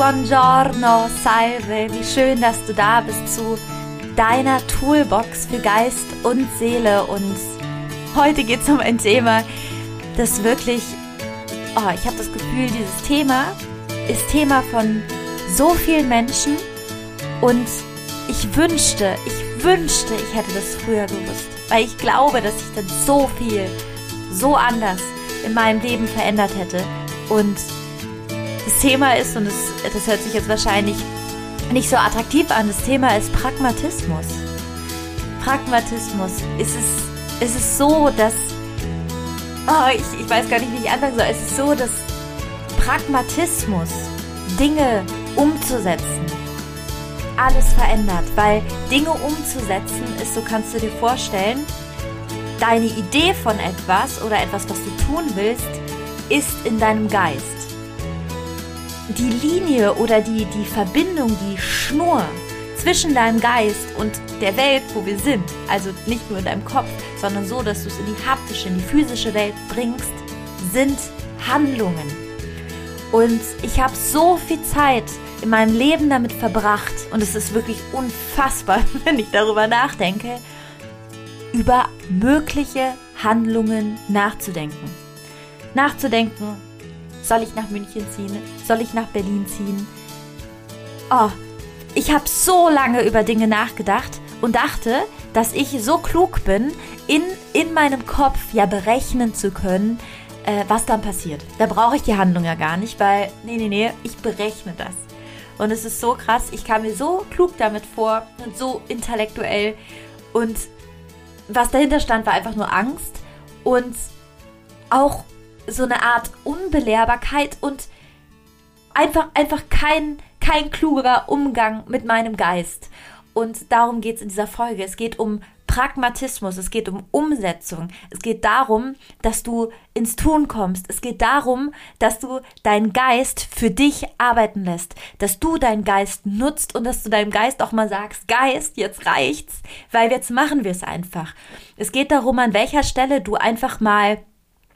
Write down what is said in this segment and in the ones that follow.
buongiorno, salve, wie schön, dass du da bist zu deiner Toolbox für Geist und Seele. Und heute geht es um ein Thema, das wirklich, oh, ich habe das Gefühl, dieses Thema ist Thema von so vielen Menschen und ich wünschte, ich wünschte, ich hätte das früher gewusst, weil ich glaube, dass sich dann so viel, so anders in meinem Leben verändert hätte. Und Thema ist, und das, das hört sich jetzt wahrscheinlich nicht so attraktiv an, das Thema ist Pragmatismus. Pragmatismus. Ist es, ist es so, dass. Oh, ich, ich weiß gar nicht, wie ich anfangen soll. Es ist so, dass Pragmatismus, Dinge umzusetzen, alles verändert. Weil Dinge umzusetzen ist, so kannst du dir vorstellen, deine Idee von etwas oder etwas, was du tun willst, ist in deinem Geist. Die Linie oder die, die Verbindung, die Schnur zwischen deinem Geist und der Welt, wo wir sind, also nicht nur in deinem Kopf, sondern so, dass du es in die haptische, in die physische Welt bringst, sind Handlungen. Und ich habe so viel Zeit in meinem Leben damit verbracht und es ist wirklich unfassbar, wenn ich darüber nachdenke, über mögliche Handlungen nachzudenken. Nachzudenken, soll ich nach München ziehen? Soll ich nach Berlin ziehen? Oh, ich habe so lange über Dinge nachgedacht und dachte, dass ich so klug bin, in, in meinem Kopf ja berechnen zu können, äh, was dann passiert. Da brauche ich die Handlung ja gar nicht, weil, nee, nee, nee, ich berechne das. Und es ist so krass, ich kam mir so klug damit vor und so intellektuell und was dahinter stand, war einfach nur Angst und auch so eine Art Unbelehrbarkeit und einfach, einfach kein, kein klugerer Umgang mit meinem Geist. Und darum geht es in dieser Folge. Es geht um Pragmatismus, es geht um Umsetzung, es geht darum, dass du ins Tun kommst, es geht darum, dass du deinen Geist für dich arbeiten lässt, dass du deinen Geist nutzt und dass du deinem Geist auch mal sagst, Geist, jetzt reicht's, weil jetzt machen wir es einfach. Es geht darum, an welcher Stelle du einfach mal,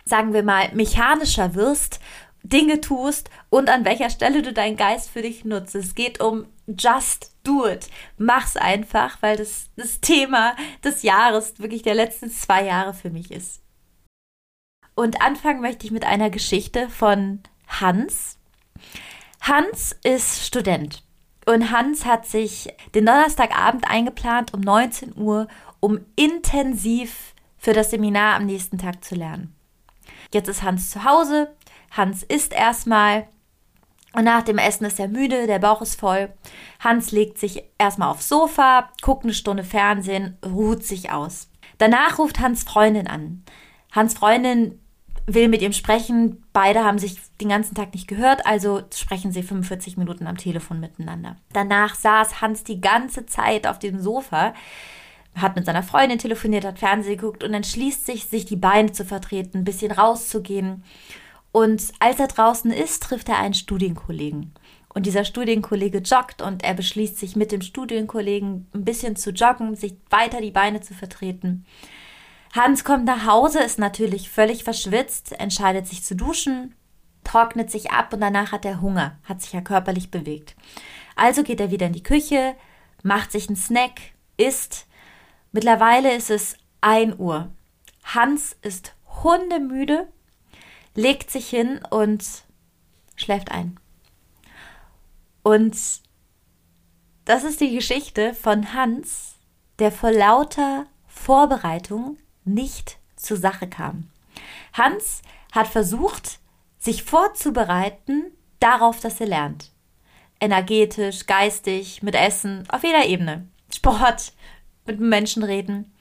sagen wir mal, mechanischer wirst Dinge tust und an welcher Stelle du deinen Geist für dich nutzt. Es geht um just do it. Mach's einfach, weil das das Thema des Jahres, wirklich der letzten zwei Jahre für mich ist. Und anfangen möchte ich mit einer Geschichte von Hans. Hans ist Student und Hans hat sich den Donnerstagabend eingeplant um 19 Uhr, um intensiv für das Seminar am nächsten Tag zu lernen. Jetzt ist Hans zu Hause. Hans isst erstmal und nach dem Essen ist er müde, der Bauch ist voll. Hans legt sich erstmal aufs Sofa, guckt eine Stunde Fernsehen, ruht sich aus. Danach ruft Hans Freundin an. Hans Freundin will mit ihm sprechen. Beide haben sich den ganzen Tag nicht gehört, also sprechen sie 45 Minuten am Telefon miteinander. Danach saß Hans die ganze Zeit auf dem Sofa, hat mit seiner Freundin telefoniert, hat Fernsehen geguckt und entschließt sich, sich die Beine zu vertreten, ein bisschen rauszugehen und als er draußen ist, trifft er einen Studienkollegen. Und dieser Studienkollege joggt und er beschließt sich mit dem Studienkollegen ein bisschen zu joggen, sich weiter die Beine zu vertreten. Hans kommt nach Hause, ist natürlich völlig verschwitzt, entscheidet sich zu duschen, trocknet sich ab und danach hat er Hunger, hat sich ja körperlich bewegt. Also geht er wieder in die Küche, macht sich einen Snack, isst. Mittlerweile ist es 1 Uhr. Hans ist hundemüde legt sich hin und schläft ein. Und das ist die Geschichte von Hans, der vor lauter Vorbereitung nicht zur Sache kam. Hans hat versucht, sich vorzubereiten darauf, dass er lernt. Energetisch, geistig, mit Essen, auf jeder Ebene. Sport, mit Menschen reden.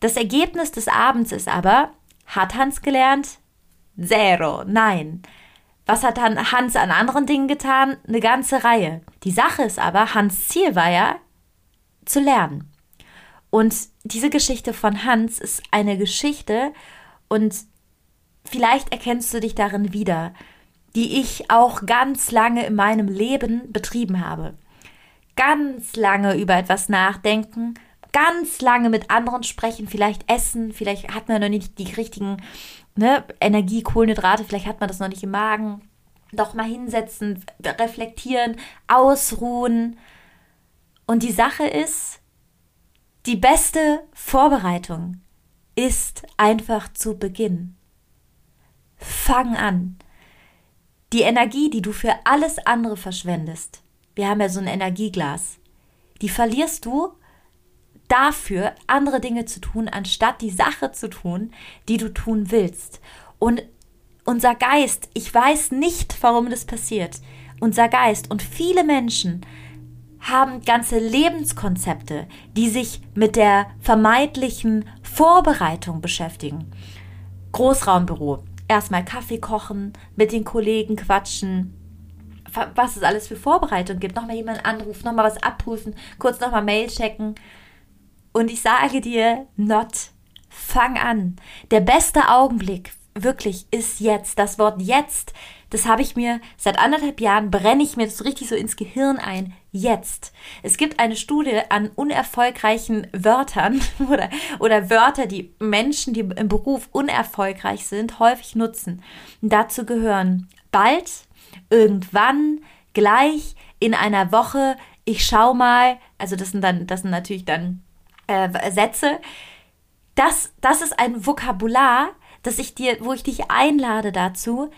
Das Ergebnis des Abends ist aber, hat Hans gelernt? Zero. Nein. Was hat Hans an anderen Dingen getan? Eine ganze Reihe. Die Sache ist aber, Hans Ziel war ja, zu lernen. Und diese Geschichte von Hans ist eine Geschichte und vielleicht erkennst du dich darin wieder, die ich auch ganz lange in meinem Leben betrieben habe. Ganz lange über etwas nachdenken, ganz lange mit anderen sprechen, vielleicht essen, vielleicht hat man noch nicht die richtigen ne, Energie, Kohlenhydrate, vielleicht hat man das noch nicht im Magen. doch mal hinsetzen, reflektieren, ausruhen. Und die Sache ist, die beste Vorbereitung ist einfach zu Beginn. Fang an. Die Energie, die du für alles andere verschwendest, wir haben ja so ein Energieglas, die verlierst du dafür, andere Dinge zu tun, anstatt die Sache zu tun, die du tun willst. Und unser Geist, ich weiß nicht, warum das passiert, unser Geist und viele Menschen haben ganze Lebenskonzepte, die sich mit der vermeintlichen Vorbereitung beschäftigen. Großraumbüro. Erstmal Kaffee kochen, mit den Kollegen quatschen, was es alles für Vorbereitung gibt. Nochmal jemanden anrufen, nochmal was abprüfen, kurz nochmal Mail checken. Und ich sage dir, not, fang an. Der beste Augenblick wirklich ist jetzt. Das Wort jetzt, das habe ich mir seit anderthalb Jahren, brenne ich mir das richtig so ins Gehirn ein. Jetzt. Es gibt eine Studie an unerfolgreichen Wörtern oder, oder Wörter, die Menschen, die im Beruf unerfolgreich sind, häufig nutzen. Und dazu gehören bald, irgendwann, gleich, in einer Woche, ich schau mal. Also das sind dann, das sind natürlich dann äh, Sätze. Das, das ist ein Vokabular, dass ich dir, wo ich dich einlade dazu,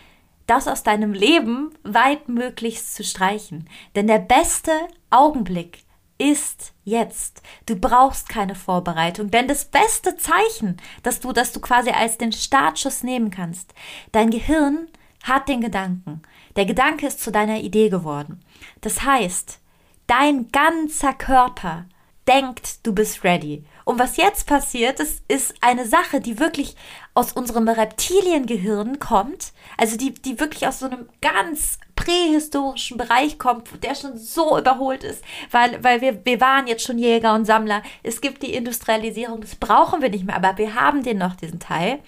das aus deinem Leben weitmöglichst zu streichen. Denn der beste Augenblick ist jetzt. Du brauchst keine Vorbereitung, denn das beste Zeichen, dass du, dass du quasi als den Startschuss nehmen kannst, dein Gehirn hat den Gedanken. Der Gedanke ist zu deiner Idee geworden. Das heißt, dein ganzer Körper denkt, du bist ready. Und was jetzt passiert, ist, ist eine Sache, die wirklich aus unserem Reptiliengehirn kommt, also die, die wirklich aus so einem ganz prähistorischen Bereich kommt, der schon so überholt ist, weil, weil wir, wir waren jetzt schon Jäger und Sammler. Es gibt die Industrialisierung, das brauchen wir nicht mehr, aber wir haben den noch, diesen Teil,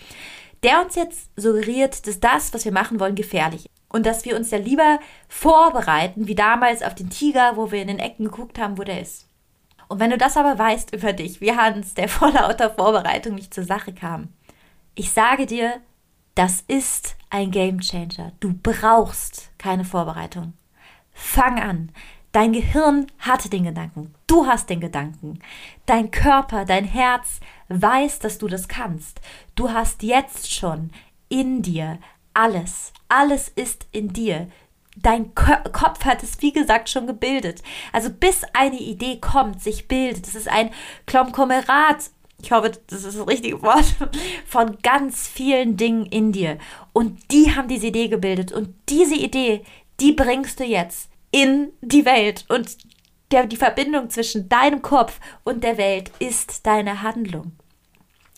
der uns jetzt suggeriert, dass das, was wir machen wollen, gefährlich ist. Und dass wir uns ja lieber vorbereiten, wie damals auf den Tiger, wo wir in den Ecken geguckt haben, wo der ist. Und wenn du das aber weißt über dich, wie Hans, der vor lauter Vorbereitung nicht zur Sache kam, ich sage dir, das ist ein Game Changer. Du brauchst keine Vorbereitung. Fang an. Dein Gehirn hatte den Gedanken. Du hast den Gedanken. Dein Körper, dein Herz weiß, dass du das kannst. Du hast jetzt schon in dir alles. Alles ist in dir dein Kopf hat es, wie gesagt, schon gebildet. Also bis eine Idee kommt, sich bildet. Das ist ein Klomkomerat. Ich hoffe, das ist das richtige Wort. Von ganz vielen Dingen in dir. Und die haben diese Idee gebildet. Und diese Idee, die bringst du jetzt in die Welt. Und der, die Verbindung zwischen deinem Kopf und der Welt ist deine Handlung.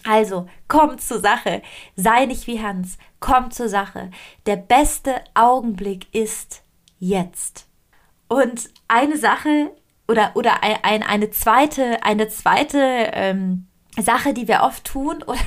Also, komm zur Sache. Sei nicht wie Hans. Komm zur Sache. Der beste Augenblick ist jetzt. Und eine Sache oder, oder ein, eine zweite, eine zweite ähm, Sache, die wir oft tun, oder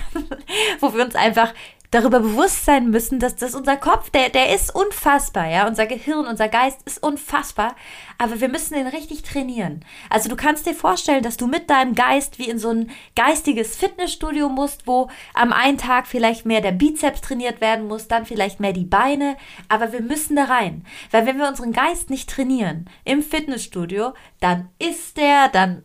wo wir uns einfach darüber bewusst sein müssen, dass das unser Kopf, der, der ist unfassbar, ja, unser Gehirn, unser Geist ist unfassbar, aber wir müssen den richtig trainieren. Also du kannst dir vorstellen, dass du mit deinem Geist wie in so ein geistiges Fitnessstudio musst, wo am einen Tag vielleicht mehr der Bizeps trainiert werden muss, dann vielleicht mehr die Beine, aber wir müssen da rein, weil wenn wir unseren Geist nicht trainieren im Fitnessstudio, dann ist der, dann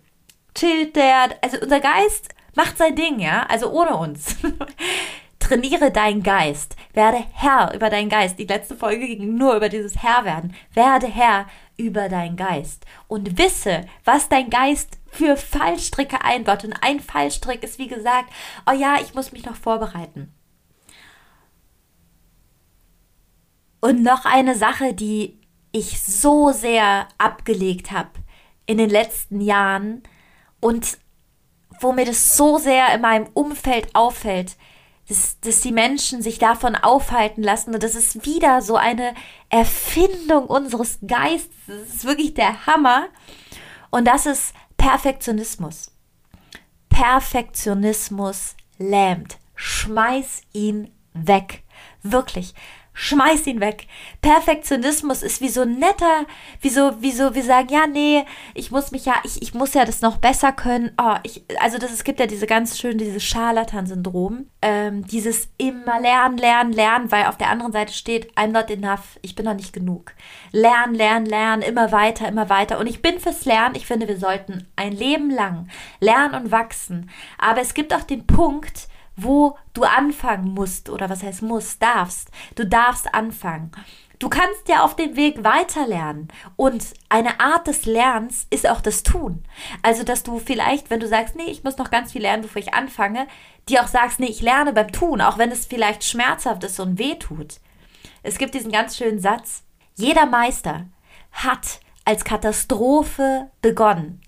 chillt der, also unser Geist macht sein Ding, ja, also ohne uns. Trainiere deinen Geist. Werde Herr über deinen Geist. Die letzte Folge ging nur über dieses Herr werden. Werde Herr über deinen Geist. Und wisse, was dein Geist für Fallstricke einbaut. Und ein Fallstrick ist, wie gesagt, oh ja, ich muss mich noch vorbereiten. Und noch eine Sache, die ich so sehr abgelegt habe in den letzten Jahren und wo mir das so sehr in meinem Umfeld auffällt, dass, dass die Menschen sich davon aufhalten lassen. Und das ist wieder so eine Erfindung unseres Geistes. Das ist wirklich der Hammer. Und das ist Perfektionismus. Perfektionismus lähmt. Schmeiß ihn weg. Wirklich. Schmeiß ihn weg. Perfektionismus ist wie so netter, wie so, wie so, wir sagen, ja, nee, ich muss mich ja, ich, ich muss ja das noch besser können. Oh, ich, also das, es gibt ja diese ganz schön, dieses Scharlatan-Syndrom, ähm, dieses immer lernen, lernen, lernen, weil auf der anderen Seite steht, I'm not enough, ich bin noch nicht genug. Lernen, lernen, lernen, immer weiter, immer weiter. Und ich bin fürs Lernen, ich finde, wir sollten ein Leben lang lernen und wachsen. Aber es gibt auch den Punkt, wo du anfangen musst oder was heißt musst, darfst. Du darfst anfangen. Du kannst ja auf dem Weg weiterlernen. Und eine Art des Lernens ist auch das Tun. Also, dass du vielleicht, wenn du sagst, nee, ich muss noch ganz viel lernen, bevor ich anfange, dir auch sagst, nee, ich lerne beim Tun, auch wenn es vielleicht schmerzhaft ist und weh tut. Es gibt diesen ganz schönen Satz. Jeder Meister hat als Katastrophe begonnen.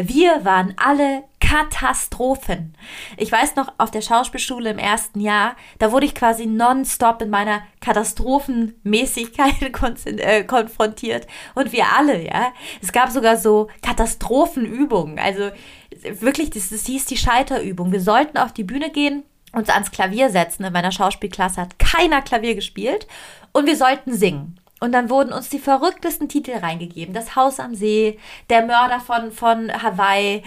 Wir waren alle Katastrophen. Ich weiß noch, auf der Schauspielschule im ersten Jahr, da wurde ich quasi nonstop in meiner Katastrophenmäßigkeit äh, konfrontiert. Und wir alle, ja. Es gab sogar so Katastrophenübungen. Also wirklich, das, das hieß die Scheiterübung. Wir sollten auf die Bühne gehen, uns ans Klavier setzen. In meiner Schauspielklasse hat keiner Klavier gespielt. Und wir sollten singen. Und dann wurden uns die verrücktesten Titel reingegeben. Das Haus am See, der Mörder von, von Hawaii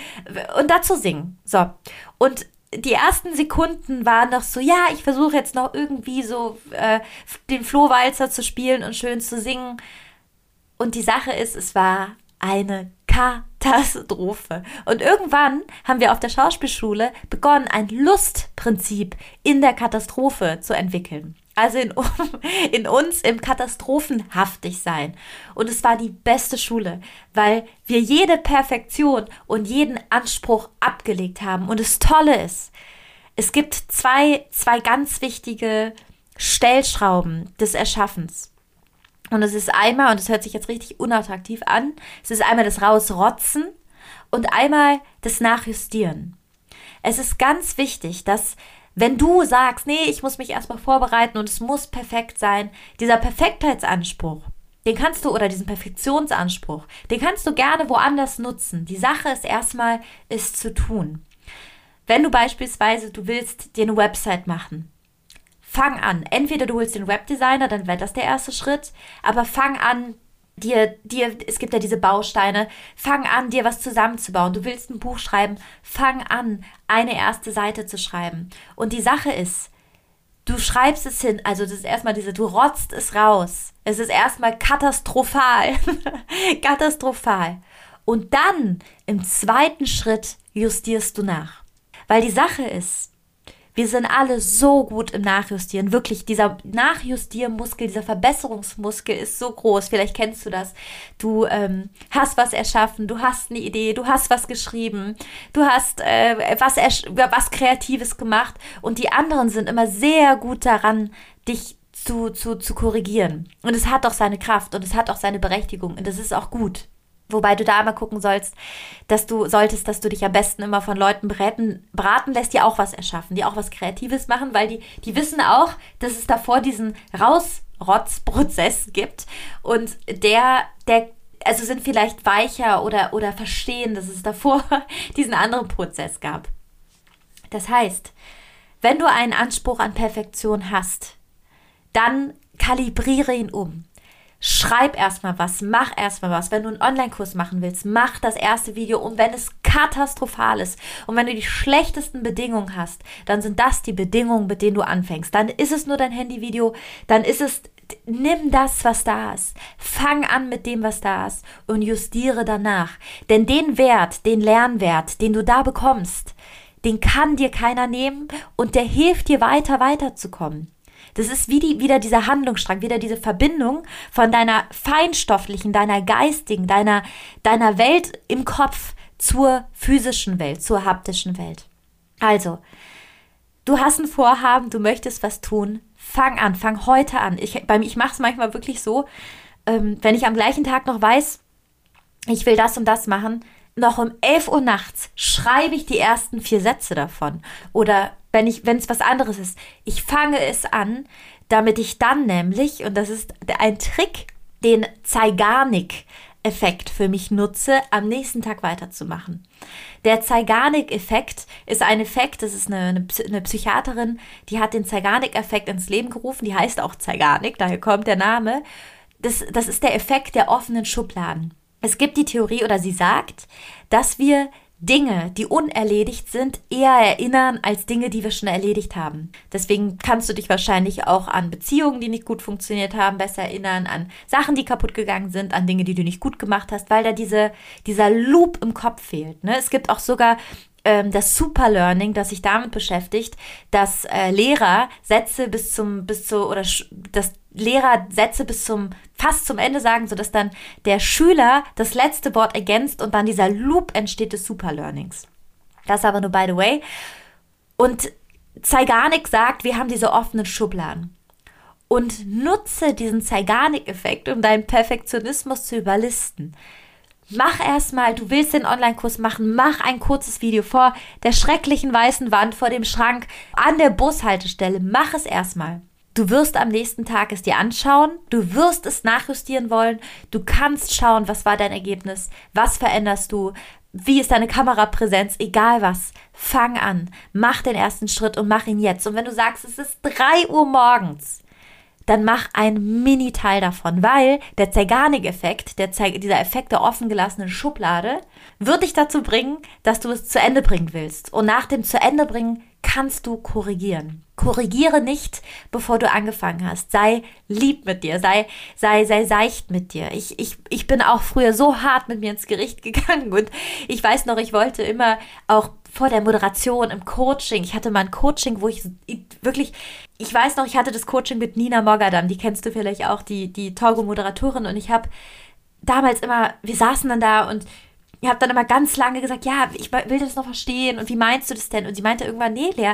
und dazu singen. So. Und die ersten Sekunden waren noch so, ja, ich versuche jetzt noch irgendwie so äh, den Flohwalzer zu spielen und schön zu singen. Und die Sache ist, es war eine Katastrophe. Und irgendwann haben wir auf der Schauspielschule begonnen, ein Lustprinzip in der Katastrophe zu entwickeln also in, in uns im Katastrophenhaftig sein. Und es war die beste Schule, weil wir jede Perfektion und jeden Anspruch abgelegt haben. Und das Tolle ist, es gibt zwei, zwei ganz wichtige Stellschrauben des Erschaffens. Und es ist einmal, und es hört sich jetzt richtig unattraktiv an, es ist einmal das Rausrotzen und einmal das Nachjustieren. Es ist ganz wichtig, dass wenn du sagst, nee, ich muss mich erstmal vorbereiten und es muss perfekt sein, dieser Perfektheitsanspruch, den kannst du, oder diesen Perfektionsanspruch, den kannst du gerne woanders nutzen. Die Sache ist erstmal, es zu tun. Wenn du beispielsweise, du willst dir eine Website machen, fang an. Entweder du holst den Webdesigner, dann wäre das der erste Schritt, aber fang an, dir, dir, es gibt ja diese Bausteine, fang an, dir was zusammenzubauen. Du willst ein Buch schreiben, fang an, eine erste Seite zu schreiben. Und die Sache ist, du schreibst es hin, also das ist erstmal diese, du rotzt es raus. Es ist erstmal katastrophal. katastrophal. Und dann im zweiten Schritt justierst du nach. Weil die Sache ist, wir sind alle so gut im Nachjustieren. Wirklich, dieser Nachjustiermuskel, dieser Verbesserungsmuskel ist so groß. Vielleicht kennst du das. Du ähm, hast was erschaffen, du hast eine Idee, du hast was geschrieben, du hast äh, was, was Kreatives gemacht und die anderen sind immer sehr gut daran, dich zu, zu, zu korrigieren. Und es hat auch seine Kraft und es hat auch seine Berechtigung und das ist auch gut. Wobei du da immer gucken sollst, dass du solltest, dass du dich am besten immer von Leuten beraten, beraten lässt, die auch was erschaffen, die auch was Kreatives machen, weil die, die wissen auch, dass es davor diesen Rausrotzprozess gibt und der, der, also sind vielleicht weicher oder, oder verstehen, dass es davor diesen anderen Prozess gab. Das heißt, wenn du einen Anspruch an Perfektion hast, dann kalibriere ihn um schreib erstmal was, mach erstmal was. Wenn du einen Online-Kurs machen willst, mach das erste Video und wenn es katastrophal ist und wenn du die schlechtesten Bedingungen hast, dann sind das die Bedingungen, mit denen du anfängst. Dann ist es nur dein Handyvideo, dann ist es nimm das, was da ist. Fang an mit dem, was da ist und justiere danach. Denn den Wert, den Lernwert, den du da bekommst, den kann dir keiner nehmen und der hilft dir weiter weiterzukommen. Das ist wie die, wieder dieser Handlungsstrang, wieder diese Verbindung von deiner feinstofflichen, deiner geistigen, deiner, deiner Welt im Kopf zur physischen Welt, zur haptischen Welt. Also, du hast ein Vorhaben, du möchtest was tun, fang an, fang heute an. Ich, ich mache es manchmal wirklich so, ähm, wenn ich am gleichen Tag noch weiß, ich will das und das machen, noch um 11 Uhr nachts schreibe ich die ersten vier Sätze davon. Oder wenn ich, wenn es was anderes ist, ich fange es an, damit ich dann nämlich, und das ist ein Trick, den Zeigarnik Effekt für mich nutze, am nächsten Tag weiterzumachen. Der Zeigarnik-Effekt ist ein Effekt, das ist eine, eine, eine Psychiaterin, die hat den Zeigarnik-Effekt ins Leben gerufen, die heißt auch Zeigarnik, daher kommt der Name. Das, das ist der Effekt der offenen Schubladen. Es gibt die Theorie oder sie sagt, dass wir Dinge, die unerledigt sind, eher erinnern als Dinge, die wir schon erledigt haben. Deswegen kannst du dich wahrscheinlich auch an Beziehungen, die nicht gut funktioniert haben, besser erinnern, an Sachen, die kaputt gegangen sind, an Dinge, die du nicht gut gemacht hast, weil da diese, dieser Loop im Kopf fehlt. Ne? Es gibt auch sogar ähm, das Superlearning, das sich damit beschäftigt, dass äh, Lehrer Sätze bis zum, bis zu, oder dass Lehrer Sätze bis zum, fast zum Ende sagen, sodass dann der Schüler das letzte Wort ergänzt und dann dieser Loop entsteht des Superlearnings. Das aber nur by the way. Und Zeigarnik sagt, wir haben diese offenen Schubladen. Und nutze diesen Zeigarnik-Effekt, um deinen Perfektionismus zu überlisten. Mach erstmal, du willst den Online-Kurs machen, mach ein kurzes Video vor der schrecklichen weißen Wand, vor dem Schrank, an der Bushaltestelle. Mach es erstmal. Du wirst am nächsten Tag es dir anschauen, du wirst es nachjustieren wollen, du kannst schauen, was war dein Ergebnis, was veränderst du, wie ist deine Kamerapräsenz, egal was. Fang an, mach den ersten Schritt und mach ihn jetzt. Und wenn du sagst, es ist drei Uhr morgens, dann mach ein Mini-Teil davon, weil der Zeigarnik-Effekt, der Ze dieser Effekt der offengelassenen Schublade, wird dich dazu bringen, dass du es zu Ende bringen willst. Und nach dem zu Ende bringen kannst du korrigieren. Korrigiere nicht, bevor du angefangen hast. Sei lieb mit dir, sei, sei, sei seicht mit dir. Ich, ich, ich bin auch früher so hart mit mir ins Gericht gegangen und ich weiß noch, ich wollte immer auch vor der Moderation im Coaching. Ich hatte mal ein Coaching, wo ich wirklich, ich weiß noch, ich hatte das Coaching mit Nina Mogadam, die kennst du vielleicht auch, die, die Togo-Moderatorin und ich habe damals immer, wir saßen dann da und ihr habt dann immer ganz lange gesagt, ja, ich will das noch verstehen und wie meinst du das denn? Und sie meinte irgendwann, nee, Lea,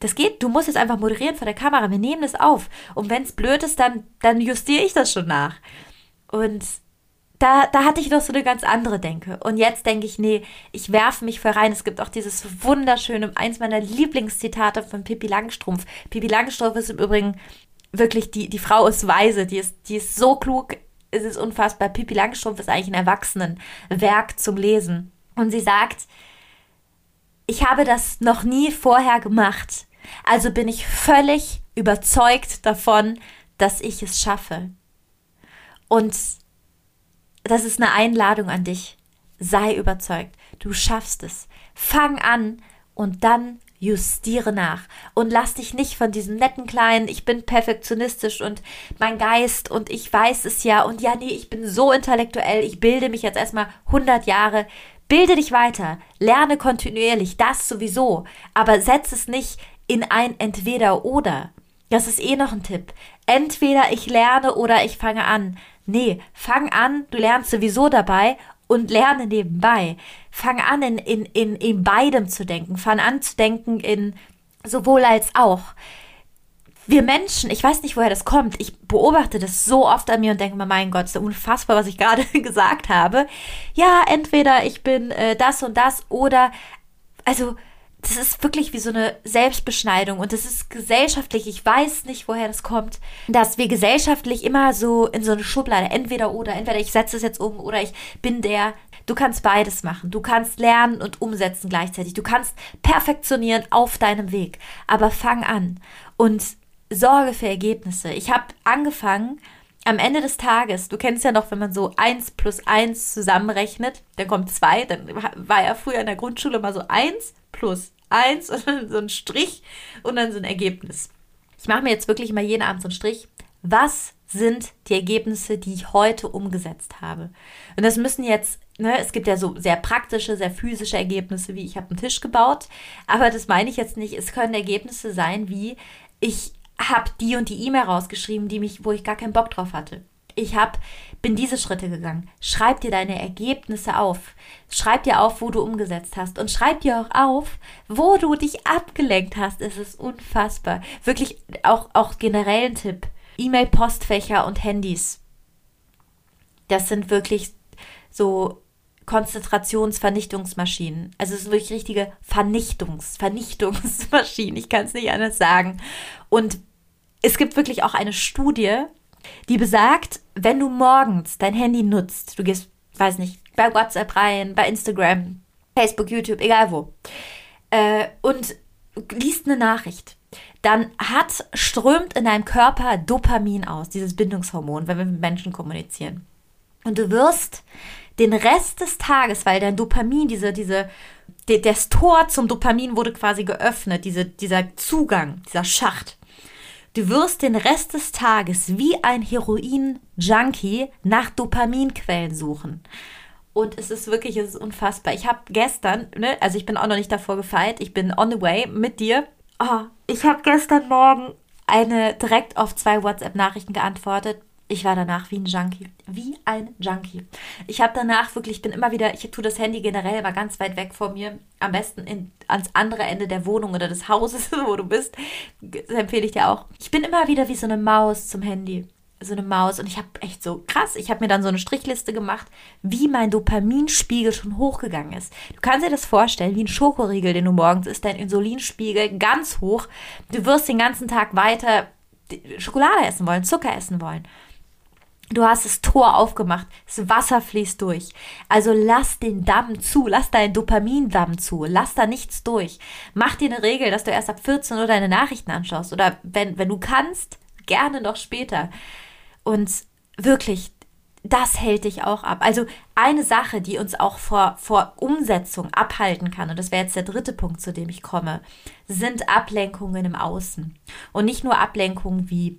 das geht, du musst jetzt einfach moderieren vor der Kamera, wir nehmen das auf. Und wenn es blöd ist, dann, dann justiere ich das schon nach. Und da, da hatte ich noch so eine ganz andere Denke. Und jetzt denke ich, nee, ich werfe mich voll rein. Es gibt auch dieses wunderschöne, eins meiner Lieblingszitate von Pippi Langstrumpf. Pippi Langstrumpf ist im Übrigen wirklich, die, die Frau ist weise, die ist, die ist so klug, es ist unfassbar. Pippi Langstrumpf ist eigentlich ein Erwachsenenwerk zum Lesen. Und sie sagt, ich habe das noch nie vorher gemacht. Also bin ich völlig überzeugt davon, dass ich es schaffe. Und das ist eine Einladung an dich. Sei überzeugt. Du schaffst es. Fang an und dann justiere nach und lass dich nicht von diesem netten kleinen, ich bin perfektionistisch und mein Geist und ich weiß es ja und ja, nee, ich bin so intellektuell, ich bilde mich jetzt erstmal 100 Jahre. Bilde dich weiter, lerne kontinuierlich, das sowieso, aber setz es nicht in ein Entweder-Oder. Das ist eh noch ein Tipp. Entweder ich lerne oder ich fange an. Nee, fang an, du lernst sowieso dabei und lerne nebenbei. Fang an, in, in, in, in beidem zu denken. Fang an zu denken in sowohl als auch. Wir Menschen, ich weiß nicht, woher das kommt, ich beobachte das so oft an mir und denke mir, mein Gott, ja unfassbar, was ich gerade gesagt habe. Ja, entweder ich bin äh, das und das oder, also, das ist wirklich wie so eine Selbstbeschneidung und das ist gesellschaftlich, ich weiß nicht, woher das kommt, dass wir gesellschaftlich immer so in so eine Schublade, entweder oder, entweder ich setze es jetzt um oder ich bin der. Du kannst beides machen. Du kannst lernen und umsetzen gleichzeitig. Du kannst perfektionieren auf deinem Weg. Aber fang an und sorge für Ergebnisse. Ich habe angefangen, am Ende des Tages, du kennst ja noch, wenn man so 1 plus 1 zusammenrechnet, dann kommt 2, dann war ja früher in der Grundschule mal so 1 plus 1 und dann so ein Strich und dann so ein Ergebnis. Ich mache mir jetzt wirklich mal jeden Abend so einen Strich. Was sind die Ergebnisse, die ich heute umgesetzt habe? Und das müssen jetzt, ne, es gibt ja so sehr praktische, sehr physische Ergebnisse, wie ich habe einen Tisch gebaut, aber das meine ich jetzt nicht. Es können Ergebnisse sein, wie ich habe die und die E-Mail rausgeschrieben, die mich, wo ich gar keinen Bock drauf hatte ich hab, bin diese Schritte gegangen. Schreib dir deine Ergebnisse auf. Schreib dir auf, wo du umgesetzt hast. Und schreib dir auch auf, wo du dich abgelenkt hast. Es ist unfassbar. Wirklich auch, auch generell ein Tipp. E-Mail-Postfächer und Handys. Das sind wirklich so Konzentrationsvernichtungsmaschinen. Also es ist wirklich richtige Vernichtungs, Vernichtungsmaschinen. Ich kann es nicht anders sagen. Und es gibt wirklich auch eine Studie, die besagt, wenn du morgens dein Handy nutzt, du gehst weiß nicht, bei WhatsApp rein, bei Instagram, Facebook, YouTube, egal wo. Äh, und liest eine Nachricht. Dann hat, strömt in deinem Körper Dopamin aus, dieses Bindungshormon, wenn wir mit Menschen kommunizieren. Und du wirst den Rest des Tages, weil dein Dopamin, diese, diese, de, das Tor zum Dopamin wurde quasi geöffnet, diese, dieser Zugang, dieser Schacht. Du wirst den Rest des Tages wie ein Heroin-Junkie nach Dopaminquellen suchen. Und es ist wirklich, es ist unfassbar. Ich habe gestern, ne, also ich bin auch noch nicht davor gefeit, ich bin on the way mit dir. Oh, ich habe gestern Morgen eine direkt auf zwei WhatsApp-Nachrichten geantwortet ich war danach wie ein Junkie. Wie ein Junkie. Ich habe danach wirklich, ich bin immer wieder, ich tue das Handy generell immer ganz weit weg vor mir. Am besten in, ans andere Ende der Wohnung oder des Hauses, wo du bist. Das empfehle ich dir auch. Ich bin immer wieder wie so eine Maus zum Handy. So eine Maus. Und ich habe echt so krass, ich habe mir dann so eine Strichliste gemacht, wie mein Dopaminspiegel schon hochgegangen ist. Du kannst dir das vorstellen, wie ein Schokoriegel, den du morgens isst, dein Insulinspiegel ganz hoch. Du wirst den ganzen Tag weiter Schokolade essen wollen, Zucker essen wollen. Du hast das Tor aufgemacht, das Wasser fließt durch. Also lass den Damm zu, lass deinen Dopamindamm zu, lass da nichts durch. Mach dir eine Regel, dass du erst ab 14 Uhr deine Nachrichten anschaust oder wenn, wenn du kannst, gerne noch später. Und wirklich, das hält dich auch ab. Also eine Sache, die uns auch vor, vor Umsetzung abhalten kann, und das wäre jetzt der dritte Punkt, zu dem ich komme, sind Ablenkungen im Außen. Und nicht nur Ablenkungen wie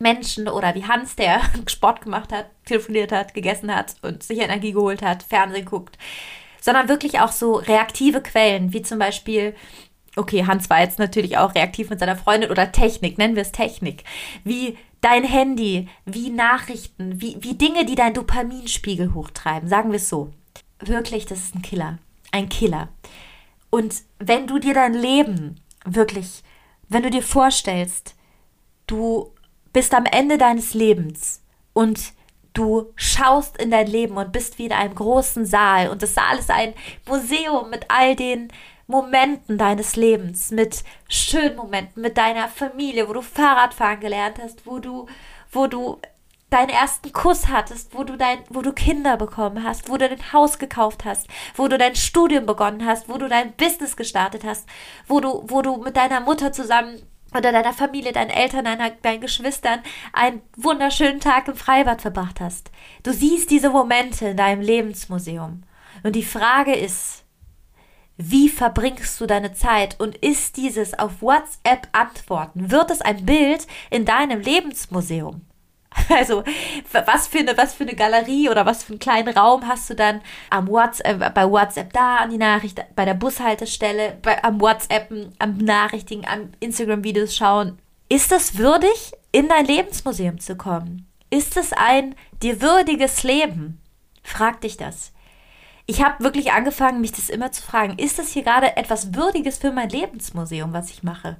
Menschen oder wie Hans, der Sport gemacht hat, telefoniert hat, gegessen hat und sich Energie geholt hat, Fernsehen guckt, sondern wirklich auch so reaktive Quellen, wie zum Beispiel, okay, Hans war jetzt natürlich auch reaktiv mit seiner Freundin oder Technik, nennen wir es Technik, wie dein Handy, wie Nachrichten, wie, wie Dinge, die deinen Dopaminspiegel hochtreiben, sagen wir es so. Wirklich, das ist ein Killer, ein Killer. Und wenn du dir dein Leben wirklich, wenn du dir vorstellst, du bist am Ende deines Lebens und du schaust in dein Leben und bist wie in einem großen Saal. Und das Saal ist ein Museum mit all den Momenten deines Lebens, mit schönen Momenten, mit deiner Familie, wo du Fahrradfahren gelernt hast, wo du, wo du deinen ersten Kuss hattest, wo du dein, wo du Kinder bekommen hast, wo du dein Haus gekauft hast, wo du dein Studium begonnen hast, wo du dein Business gestartet hast, wo du, wo du mit deiner Mutter zusammen oder deiner Familie, deinen Eltern, deiner, deinen Geschwistern einen wunderschönen Tag im Freibad verbracht hast. Du siehst diese Momente in deinem Lebensmuseum. Und die Frage ist, wie verbringst du deine Zeit und ist dieses auf WhatsApp antworten? Wird es ein Bild in deinem Lebensmuseum? Also, was für, eine, was für eine Galerie oder was für einen kleinen Raum hast du dann am WhatsApp, äh, bei WhatsApp da an die Nachricht, bei der Bushaltestelle, bei, am WhatsApp, am Nachrichten, am Instagram-Videos schauen? Ist es würdig, in dein Lebensmuseum zu kommen? Ist es ein dir würdiges Leben? Frag dich das. Ich habe wirklich angefangen, mich das immer zu fragen. Ist das hier gerade etwas Würdiges für mein Lebensmuseum, was ich mache?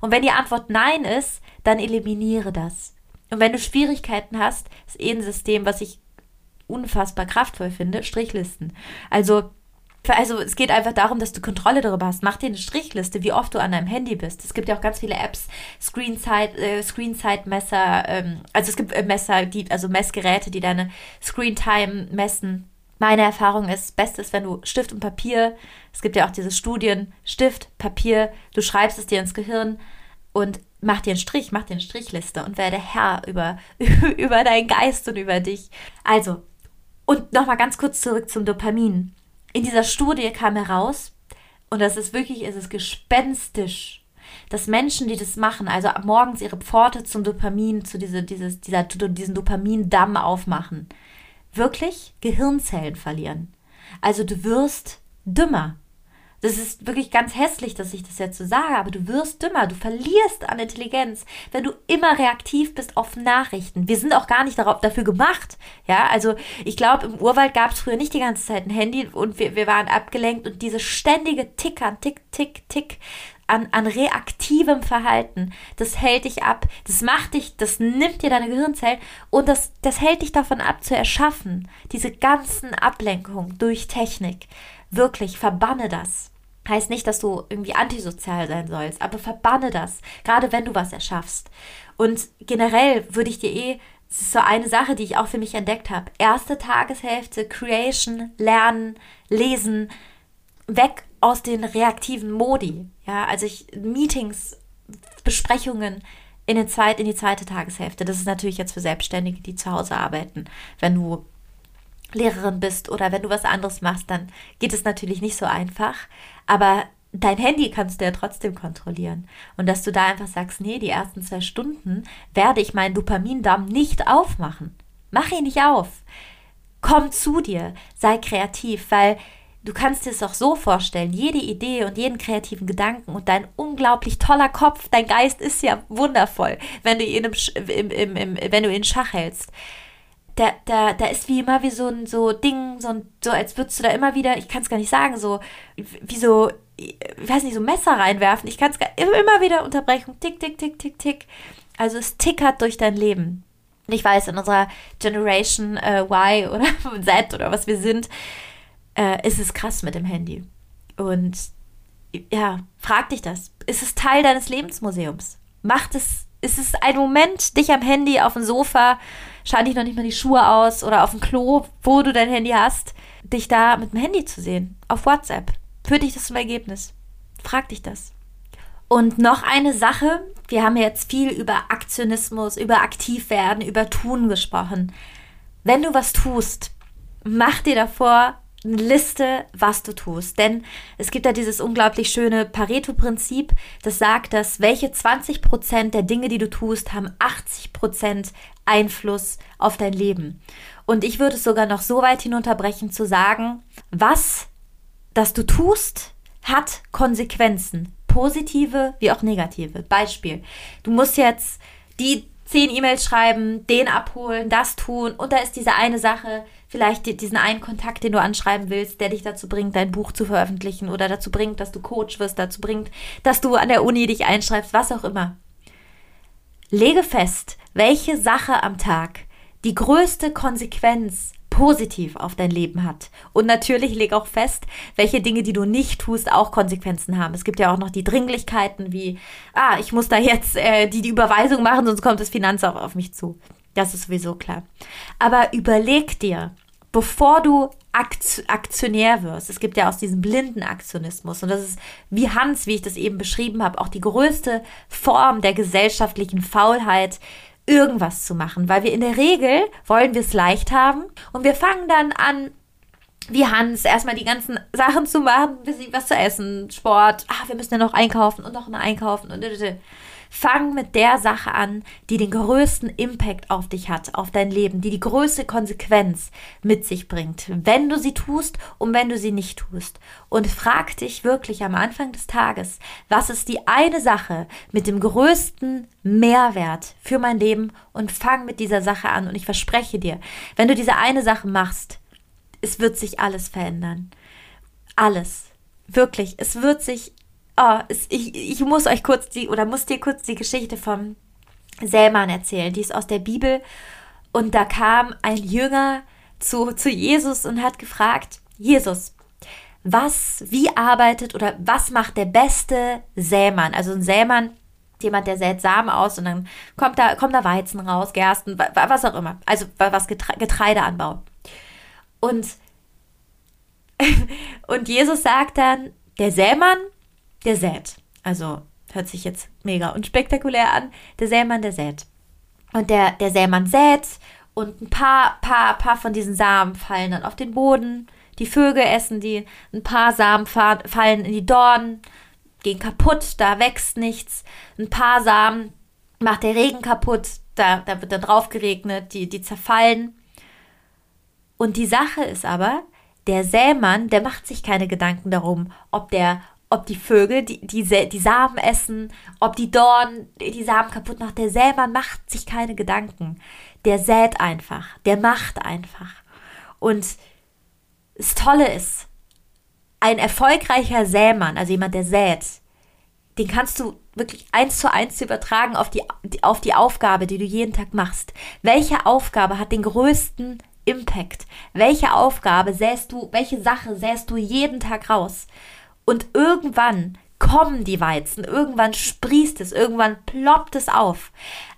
Und wenn die Antwort Nein ist, dann eliminiere das. Und wenn du Schwierigkeiten hast, ist eh ein System, was ich unfassbar kraftvoll finde, Strichlisten. Also, also es geht einfach darum, dass du Kontrolle darüber hast. Mach dir eine Strichliste, wie oft du an deinem Handy bist. Es gibt ja auch ganz viele Apps, Screenside, äh, Screenside-Messer, ähm, also es gibt äh, Messer, die, also Messgeräte, die deine Screentime messen. Meine Erfahrung ist, bestes, wenn du Stift und Papier, es gibt ja auch diese Studien, Stift, Papier, du schreibst es dir ins Gehirn und mach dir einen Strich, mach dir eine Strichliste und werde Herr über, über deinen Geist und über dich. Also, und nochmal ganz kurz zurück zum Dopamin. In dieser Studie kam heraus, und das ist wirklich, es ist gespenstisch, dass Menschen, die das machen, also morgens ihre Pforte zum Dopamin, zu diese, dieses, dieser, diesen Dopamindamm aufmachen, wirklich Gehirnzellen verlieren. Also du wirst dümmer. Das ist wirklich ganz hässlich, dass ich das jetzt so sage, aber du wirst dümmer, du verlierst an Intelligenz, wenn du immer reaktiv bist auf Nachrichten. Wir sind auch gar nicht darauf, dafür gemacht. Ja, also ich glaube, im Urwald gab es früher nicht die ganze Zeit ein Handy und wir, wir waren abgelenkt und diese ständige Tickern, Tick, Tick, Tick, an, an reaktivem Verhalten. Das hält dich ab, das macht dich, das nimmt dir deine Gehirnzellen und das, das hält dich davon ab zu erschaffen. Diese ganzen Ablenkungen durch Technik. Wirklich, verbanne das. Heißt nicht, dass du irgendwie antisozial sein sollst, aber verbanne das, gerade wenn du was erschaffst. Und generell würde ich dir eh Es ist so eine Sache, die ich auch für mich entdeckt habe. Erste Tageshälfte, Creation, Lernen, Lesen, weg aus den reaktiven Modi. Ja, also ich Meetings, Besprechungen in, den zweit, in die zweite Tageshälfte. Das ist natürlich jetzt für Selbstständige, die zu Hause arbeiten. Wenn du Lehrerin bist oder wenn du was anderes machst, dann geht es natürlich nicht so einfach. Aber dein Handy kannst du ja trotzdem kontrollieren. Und dass du da einfach sagst, nee, die ersten zwei Stunden werde ich meinen Dopamindarm nicht aufmachen. Mach ihn nicht auf. Komm zu dir, sei kreativ, weil du kannst dir es auch so vorstellen, jede Idee und jeden kreativen Gedanken und dein unglaublich toller Kopf, dein Geist ist ja wundervoll, wenn du ihn, im, im, im, wenn du ihn Schach hältst. Da, da, da ist wie immer wie so ein so Ding, so, ein, so als würdest du da immer wieder, ich kann es gar nicht sagen, so wie so, ich weiß nicht, so Messer reinwerfen. Ich kann es immer wieder unterbrechen. Tick, tick, tick, tick, tick. Also es tickert durch dein Leben. Und ich weiß, in unserer Generation äh, Y oder Z oder was wir sind, äh, ist es krass mit dem Handy. Und ja, frag dich das. Ist es Teil deines Lebensmuseums? Macht es, ist es ein Moment, dich am Handy auf dem Sofa, schau dich noch nicht mal die Schuhe aus oder auf dem Klo, wo du dein Handy hast, dich da mit dem Handy zu sehen, auf WhatsApp? Führt dich das zum Ergebnis? Frag dich das. Und noch eine Sache, wir haben jetzt viel über Aktionismus, über Aktivwerden, über Tun gesprochen. Wenn du was tust, mach dir davor eine Liste, was du tust. Denn es gibt ja dieses unglaublich schöne Pareto-Prinzip, das sagt, dass welche 20% der Dinge, die du tust, haben 80% Einfluss auf dein Leben. Und ich würde es sogar noch so weit hinunterbrechen zu sagen, was das du tust, hat Konsequenzen. Positive wie auch negative. Beispiel. Du musst jetzt die zehn E-Mails schreiben, den abholen, das tun und da ist diese eine Sache, vielleicht diesen einen Kontakt, den du anschreiben willst, der dich dazu bringt, dein Buch zu veröffentlichen oder dazu bringt, dass du Coach wirst, dazu bringt, dass du an der Uni dich einschreibst, was auch immer. Lege fest, welche Sache am Tag die größte Konsequenz positiv auf dein Leben hat. Und natürlich leg auch fest, welche Dinge, die du nicht tust, auch Konsequenzen haben. Es gibt ja auch noch die Dringlichkeiten wie, ah, ich muss da jetzt äh, die, die Überweisung machen, sonst kommt das Finanzamt auf mich zu. Das ist sowieso klar. Aber überleg dir, bevor du Aktionär wirst. Es gibt ja auch diesen blinden Aktionismus. Und das ist wie Hans, wie ich das eben beschrieben habe, auch die größte Form der gesellschaftlichen Faulheit, irgendwas zu machen. Weil wir in der Regel wollen wir es leicht haben und wir fangen dann an, wie Hans, erstmal die ganzen Sachen zu machen, was zu essen, Sport, ah, wir müssen ja noch einkaufen und noch mal einkaufen und Fang mit der Sache an, die den größten Impact auf dich hat, auf dein Leben, die die größte Konsequenz mit sich bringt, wenn du sie tust und wenn du sie nicht tust. Und frag dich wirklich am Anfang des Tages, was ist die eine Sache mit dem größten Mehrwert für mein Leben und fang mit dieser Sache an. Und ich verspreche dir, wenn du diese eine Sache machst, es wird sich alles verändern. Alles. Wirklich, es wird sich oh, ich, ich muss euch kurz die, oder muss dir kurz die Geschichte vom Sämann erzählen. Die ist aus der Bibel. Und da kam ein Jünger zu, zu Jesus und hat gefragt, Jesus, was, wie arbeitet oder was macht der beste Sämann? Also ein Sämann, jemand, der sät Samen aus und dann kommt da, kommt da Weizen raus, Gersten, was auch immer. Also was Getreideanbau. Und, und Jesus sagt dann, der Sämann der sät. Also hört sich jetzt mega unspektakulär an. Der Sämann, der sät. Und der, der Sämann sät und ein paar, paar, paar von diesen Samen fallen dann auf den Boden. Die Vögel essen die. Ein paar Samen fallen in die Dornen, gehen kaputt, da wächst nichts. Ein paar Samen macht der Regen kaputt, da, da wird dann drauf geregnet, die, die zerfallen. Und die Sache ist aber, der Sämann, der macht sich keine Gedanken darum, ob der ob die Vögel die, die, die Samen essen, ob die Dorn die Samen kaputt macht. Der Sämann macht sich keine Gedanken. Der sät einfach, der macht einfach. Und das Tolle ist, ein erfolgreicher Sämann, also jemand, der sät, den kannst du wirklich eins zu eins übertragen auf die, auf die Aufgabe, die du jeden Tag machst. Welche Aufgabe hat den größten Impact? Welche Aufgabe säst du, welche Sache säst du jeden Tag raus? Und irgendwann kommen die Weizen, irgendwann sprießt es, irgendwann ploppt es auf.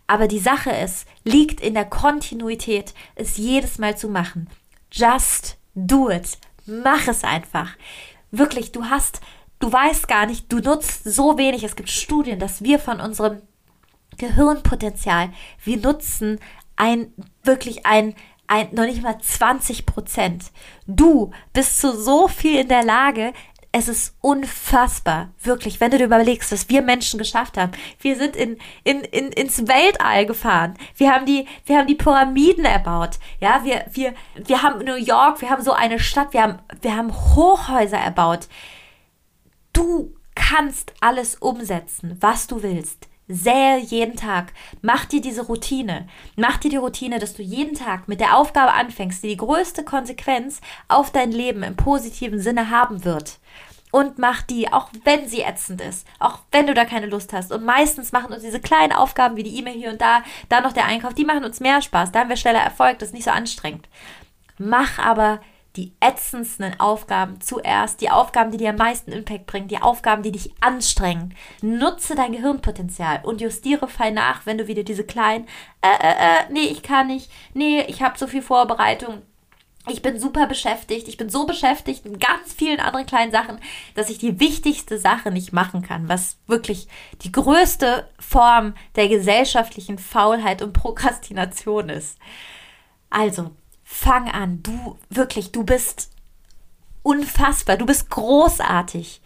Aber die Sache ist, liegt in der Kontinuität, es jedes Mal zu machen. Just do it. Mach es einfach. Wirklich, du hast, du weißt gar nicht, du nutzt so wenig. Es gibt Studien, dass wir von unserem Gehirnpotenzial, wir nutzen ein, wirklich ein, ein, noch nicht mal 20 Prozent. Du bist zu so viel in der Lage, es ist unfassbar, wirklich, wenn du dir überlegst, was wir Menschen geschafft haben. Wir sind in, in, in, ins Weltall gefahren. Wir haben die, wir haben die Pyramiden erbaut. Ja, wir, wir, wir haben New York, wir haben so eine Stadt, wir haben, wir haben Hochhäuser erbaut. Du kannst alles umsetzen, was du willst. Sähe jeden Tag. Mach dir diese Routine. Mach dir die Routine, dass du jeden Tag mit der Aufgabe anfängst, die die größte Konsequenz auf dein Leben im positiven Sinne haben wird. Und mach die, auch wenn sie ätzend ist, auch wenn du da keine Lust hast. Und meistens machen uns diese kleinen Aufgaben wie die E-Mail hier und da, da noch der Einkauf, die machen uns mehr Spaß. Da haben wir schneller Erfolg, das ist nicht so anstrengend. Mach aber die ätzendsten Aufgaben zuerst, die Aufgaben, die dir am meisten Impact bringen, die Aufgaben, die dich anstrengen. Nutze dein Gehirnpotenzial und justiere fein nach, wenn du wieder diese kleinen, äh, äh, äh, nee, ich kann nicht, nee, ich habe so viel Vorbereitung. Ich bin super beschäftigt. Ich bin so beschäftigt mit ganz vielen anderen kleinen Sachen, dass ich die wichtigste Sache nicht machen kann, was wirklich die größte Form der gesellschaftlichen Faulheit und Prokrastination ist. Also, fang an. Du, wirklich, du bist unfassbar. Du bist großartig.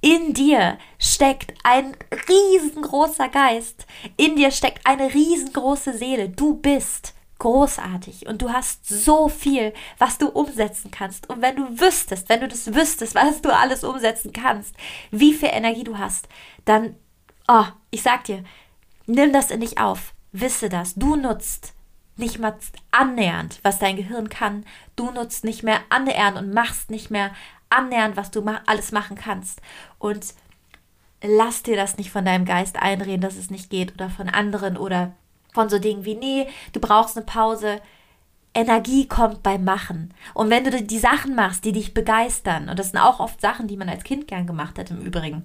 In dir steckt ein riesengroßer Geist. In dir steckt eine riesengroße Seele. Du bist großartig und du hast so viel, was du umsetzen kannst. Und wenn du wüsstest, wenn du das wüsstest, was du alles umsetzen kannst, wie viel Energie du hast, dann, oh, ich sag dir, nimm das in dich auf. Wisse das. Du nutzt nicht mal annähernd, was dein Gehirn kann. Du nutzt nicht mehr annähernd und machst nicht mehr annähernd, was du ma alles machen kannst. Und lass dir das nicht von deinem Geist einreden, dass es nicht geht oder von anderen oder von so Dingen wie, nee, du brauchst eine Pause. Energie kommt beim Machen. Und wenn du die Sachen machst, die dich begeistern, und das sind auch oft Sachen, die man als Kind gern gemacht hat im Übrigen,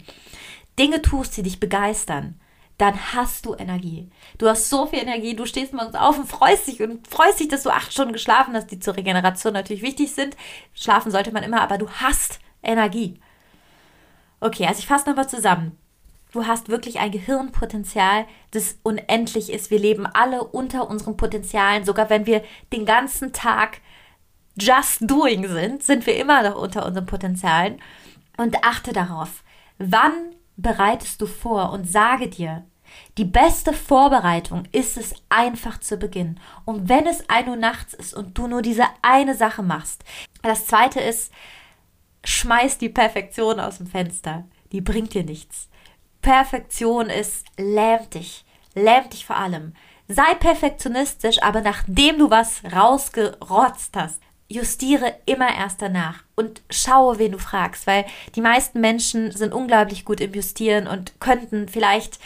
Dinge tust, die dich begeistern, dann hast du Energie. Du hast so viel Energie, du stehst morgens auf und freust dich und freust dich, dass du acht Stunden geschlafen hast, die zur Regeneration natürlich wichtig sind. Schlafen sollte man immer, aber du hast Energie. Okay, also ich fasse nochmal zusammen. Du hast wirklich ein Gehirnpotenzial, das unendlich ist. Wir leben alle unter unseren Potenzialen. Sogar wenn wir den ganzen Tag just doing sind, sind wir immer noch unter unseren Potenzialen. Und achte darauf, wann bereitest du vor und sage dir, die beste Vorbereitung ist es einfach zu beginnen. Und wenn es ein Uhr nachts ist und du nur diese eine Sache machst. Das zweite ist, schmeiß die Perfektion aus dem Fenster. Die bringt dir nichts. Perfektion ist, lähmt dich. Lähmt dich vor allem. Sei perfektionistisch, aber nachdem du was rausgerotzt hast, justiere immer erst danach und schaue, wen du fragst, weil die meisten Menschen sind unglaublich gut im Justieren und könnten vielleicht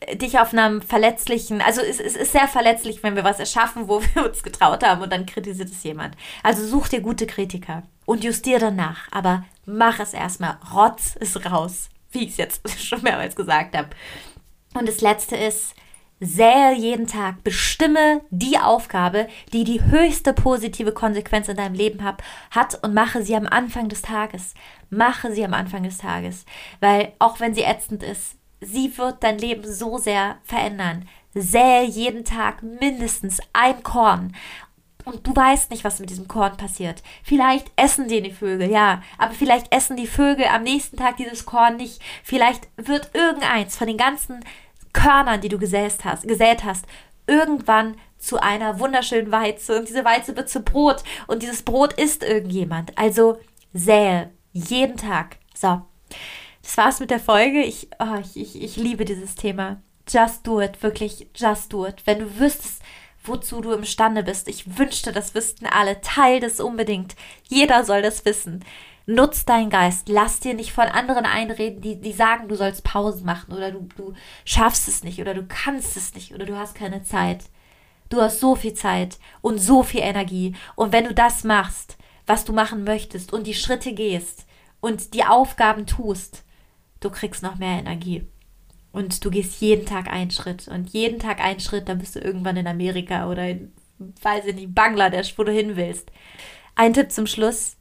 äh, dich auf einem verletzlichen, also es, es, ist sehr verletzlich, wenn wir was erschaffen, wo wir uns getraut haben und dann kritisiert es jemand. Also such dir gute Kritiker und justiere danach, aber mach es erstmal. Rotz ist raus, wie ich es jetzt schon mehrmals gesagt habe. Und das letzte ist, Sähe jeden Tag, bestimme die Aufgabe, die die höchste positive Konsequenz in deinem Leben hab, hat und mache sie am Anfang des Tages. Mache sie am Anfang des Tages, weil auch wenn sie ätzend ist, sie wird dein Leben so sehr verändern. Sähe jeden Tag mindestens ein Korn und du weißt nicht, was mit diesem Korn passiert. Vielleicht essen den die Vögel, ja, aber vielleicht essen die Vögel am nächsten Tag dieses Korn nicht. Vielleicht wird irgendeins von den ganzen Körnern, die du gesät hast, gesät hast, irgendwann zu einer wunderschönen Weize und diese Weize wird zu Brot und dieses Brot isst irgendjemand. Also sähe jeden Tag. So, das war's mit der Folge. Ich, oh, ich, ich, ich liebe dieses Thema. Just do it, wirklich, just do it. Wenn du wüsstest, wozu du imstande bist, ich wünschte, das wüssten alle. Teil das unbedingt. Jeder soll das wissen. Nutz deinen Geist. Lass dir nicht von anderen einreden, die, die sagen, du sollst Pausen machen oder du, du schaffst es nicht oder du kannst es nicht oder du hast keine Zeit. Du hast so viel Zeit und so viel Energie. Und wenn du das machst, was du machen möchtest und die Schritte gehst und die Aufgaben tust, du kriegst noch mehr Energie. Und du gehst jeden Tag einen Schritt. Und jeden Tag einen Schritt, dann bist du irgendwann in Amerika oder in, weiß ich nicht, Bangladesch, wo du hin willst. Ein Tipp zum Schluss.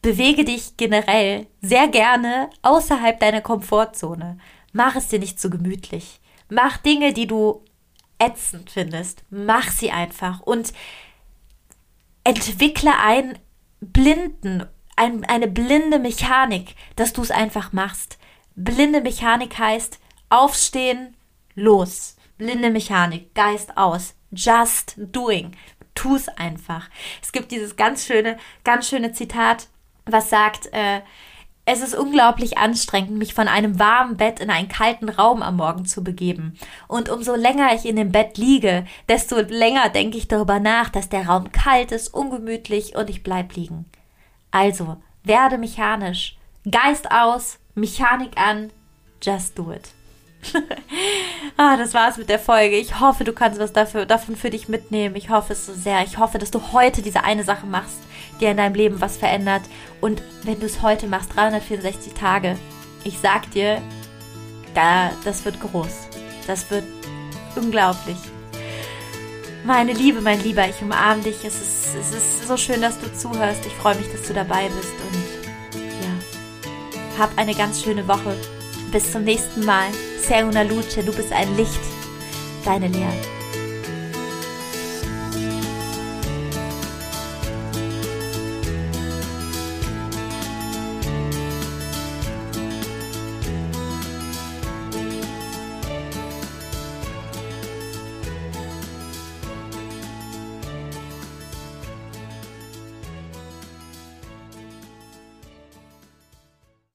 Bewege dich generell sehr gerne außerhalb deiner Komfortzone. Mach es dir nicht zu gemütlich. Mach Dinge, die du ätzend findest. Mach sie einfach und entwickle einen blinden, ein, eine blinde Mechanik, dass du es einfach machst. Blinde Mechanik heißt aufstehen, los. Blinde Mechanik, Geist aus. Just doing. Tu es einfach. Es gibt dieses ganz schöne, ganz schöne Zitat, was sagt, äh, es ist unglaublich anstrengend, mich von einem warmen Bett in einen kalten Raum am Morgen zu begeben. Und umso länger ich in dem Bett liege, desto länger denke ich darüber nach, dass der Raum kalt ist, ungemütlich und ich bleib liegen. Also, werde mechanisch. Geist aus, Mechanik an, just do it. ah, das war's mit der Folge. Ich hoffe, du kannst was dafür, davon für dich mitnehmen. Ich hoffe es so sehr. Ich hoffe, dass du heute diese eine Sache machst, die in deinem Leben was verändert. Und wenn du es heute machst, 364 Tage, ich sag dir, da, das wird groß. Das wird unglaublich. Meine Liebe, mein Lieber, ich umarme dich. Es ist, es ist so schön, dass du zuhörst. Ich freue mich, dass du dabei bist. Und hab eine ganz schöne Woche. Bis zum nächsten Mal. Sei una luce, du bist ein Licht. Deine Lea.